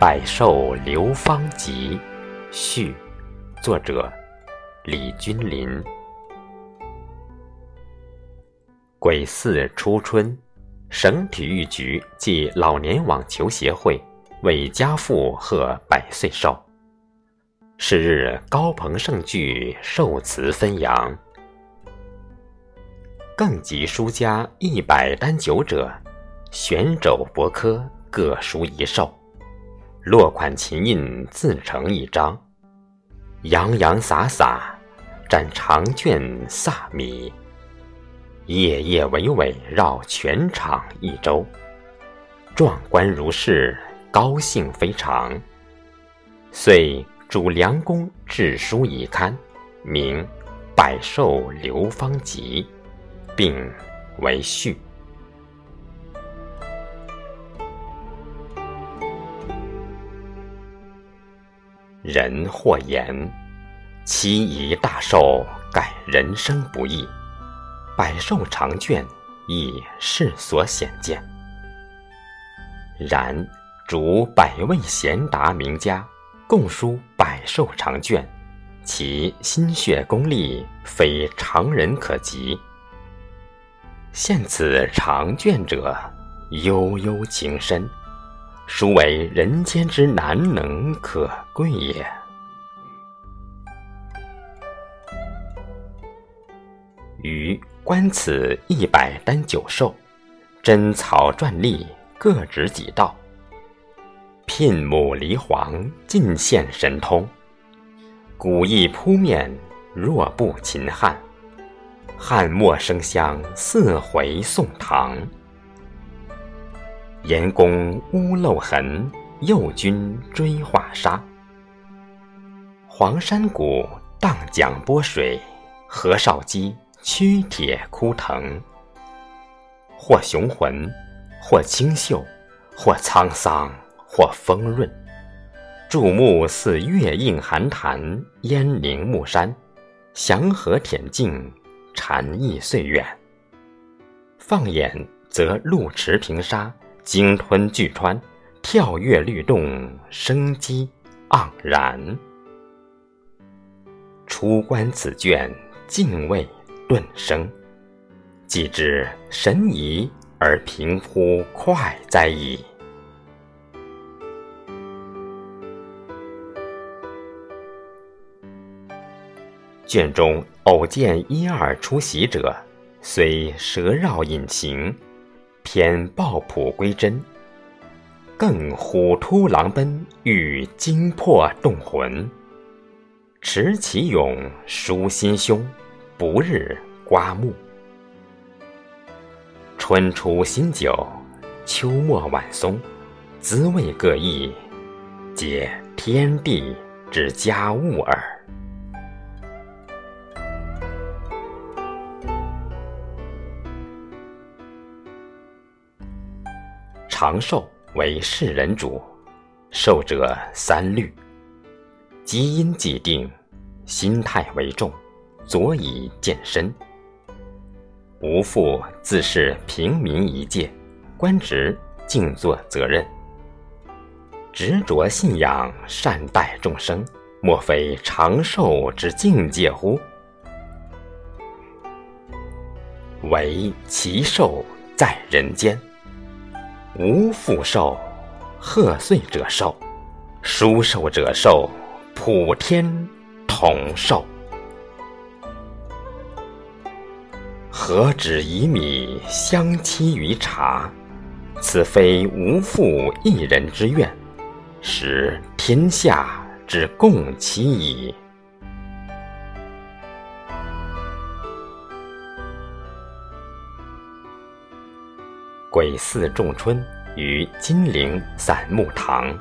百寿流芳集》序，作者李君林。癸巳初春，省体育局暨老年网球协会为家父贺百岁寿。是日高朋盛聚，寿词纷扬。更集书家一百单酒者，悬肘博科各书一寿。落款琴印自成一张，洋洋洒洒，展长卷萨米。夜夜娓娓绕全场一周，壮观如是，高兴非常。遂主良公制书一刊，名《百寿流芳集》。并为序。人或言：“妻仪大寿，改人生不易；百寿长卷，亦世所显见。”然，主百位贤达名家共书百寿长卷，其心血功力，非常人可及。现此长卷者，悠悠情深，殊为人间之难能可贵也。余观此一百单九寿，真草篆隶各指几道，牝母离黄尽现神通，古意扑面若不秦汉。汉末生香四回宋唐，严公屋漏痕，右军追画沙。黄山谷荡桨波水，何绍基驱铁枯藤。或雄浑，或清秀，或沧桑，或丰润。注目似月映寒潭，烟凝暮山，祥和恬静。禅意岁远，放眼则路驰平沙，鲸吞巨川，跳跃律动，生机盎然。初观此卷，敬畏顿生，既知神怡而平乎快哉矣。卷中偶见一二出席者，虽舌绕引情，偏抱朴归真，更虎突狼奔，欲惊魄动魂。持其勇，舒心胸，不日刮目。春初新酒，秋末晚松，滋味各异，皆天地之佳物耳。长寿为世人主，寿者三律：基因既定，心态为重，佐以健身。无父自是平民一介，官职尽作责任，执着信仰，善待众生，莫非长寿之境界乎？唯其寿在人间。无复寿，贺岁者寿，殊寿者寿，普天同寿。何止以米相期于茶？此非无父一人之愿，使天下之共期矣。癸巳仲春，于金陵散木堂。